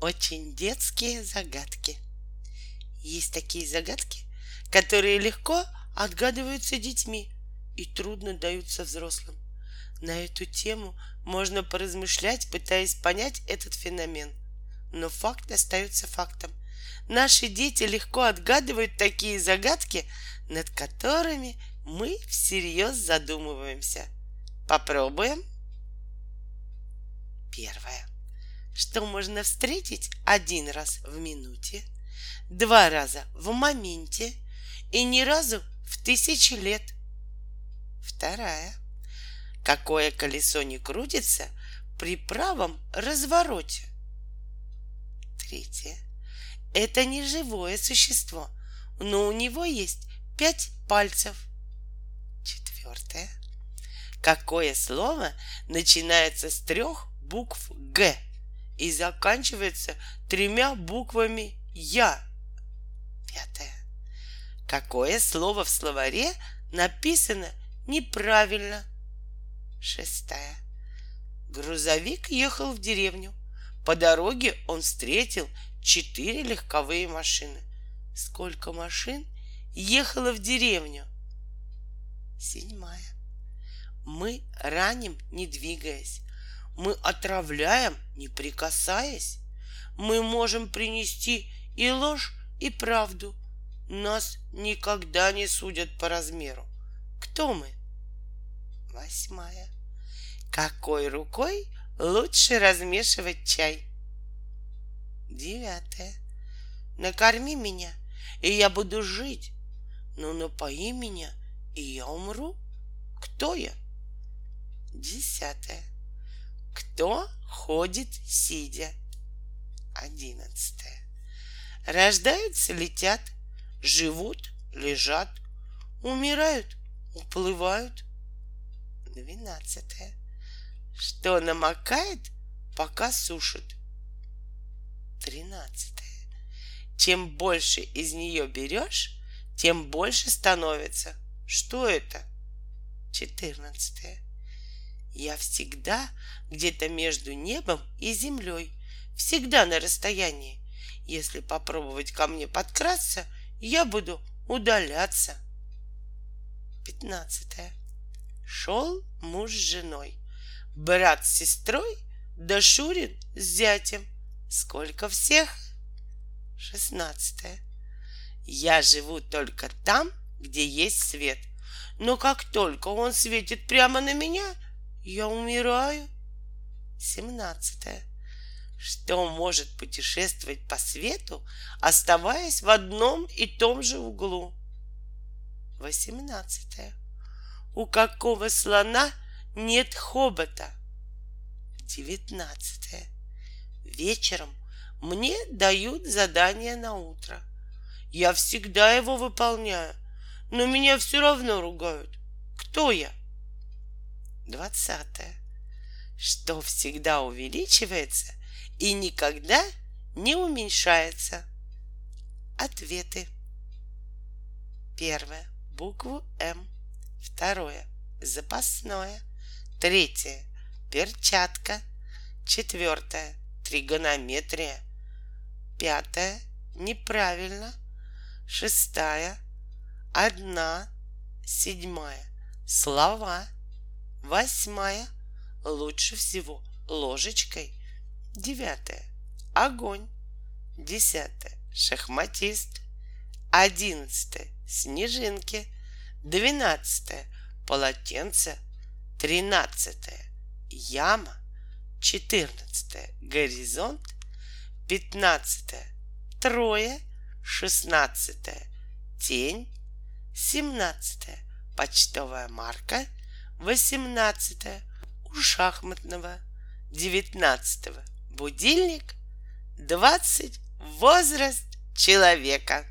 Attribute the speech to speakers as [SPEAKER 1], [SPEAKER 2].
[SPEAKER 1] Очень детские загадки. Есть такие загадки, которые легко отгадываются детьми и трудно даются взрослым. На эту тему можно поразмышлять, пытаясь понять этот феномен. Но факт остается фактом. Наши дети легко отгадывают такие загадки, над которыми мы всерьез задумываемся. Попробуем? Первое. Что можно встретить один раз в минуте, два раза в моменте и ни разу в тысячи лет. Вторая. Какое колесо не крутится при правом развороте. Третье. Это не живое существо, но у него есть пять пальцев. Четвертое. Какое слово начинается с трех букв Г и заканчивается тремя буквами Я? Пятое. Какое слово в словаре написано неправильно? Шестая. Грузовик ехал в деревню. По дороге он встретил четыре легковые машины. Сколько машин ехало в деревню? Седьмая. Мы раним, не двигаясь. Мы отравляем, не прикасаясь. Мы можем принести и ложь, и правду. Нас никогда не судят по размеру. Кто мы? Восьмая. Какой рукой лучше размешивать чай? Девятое. Накорми меня, и я буду жить. Но напои меня, и я умру. Кто я? Десятое. Кто ходит сидя? Одиннадцатое. Рождаются, летят, живут, лежат, умирают, уплывают. Двенадцатое. Что намокает, пока сушит. Тринадцатое. Чем больше из нее берешь, тем больше становится. Что это? Четырнадцатое. Я всегда где-то между небом и землей, всегда на расстоянии. Если попробовать ко мне подкрасться, я буду удаляться. Пятнадцатое. Шел муж с женой, брат с сестрой, да Шурин с зятем. Сколько всех? Шестнадцатое. Я живу только там, где есть свет. Но как только он светит прямо на меня, я умираю. Семнадцатое. Что может путешествовать по свету, оставаясь в одном и том же углу? Восемнадцатое. У какого слона нет хобота? Девятнадцатое. Вечером мне дают задание на утро. Я всегда его выполняю, но меня все равно ругают. Кто я? Двадцатое. Что всегда увеличивается и никогда не уменьшается. Ответы. Первое. Букву М. Второе. Запасное. Третье. Перчатка. Четвертое. Тригонометрия. Пятое. Неправильно. Шестая. Одна. Седьмая. Слова. Восьмая. Лучше всего ложечкой. Девятое. Огонь. Десятое. Шахматист. Одиннадцатое. Снежинки. Двенадцатое. Полотенце. Тринадцатое. Яма. Четырнадцатое. Горизонт. Пятнадцатое. Трое. Шестнадцатое. Тень. Семнадцатое. Почтовая марка. Восемнадцатое. У шахматного. Девятнадцатого. Будильник. Двадцать. Возраст человека.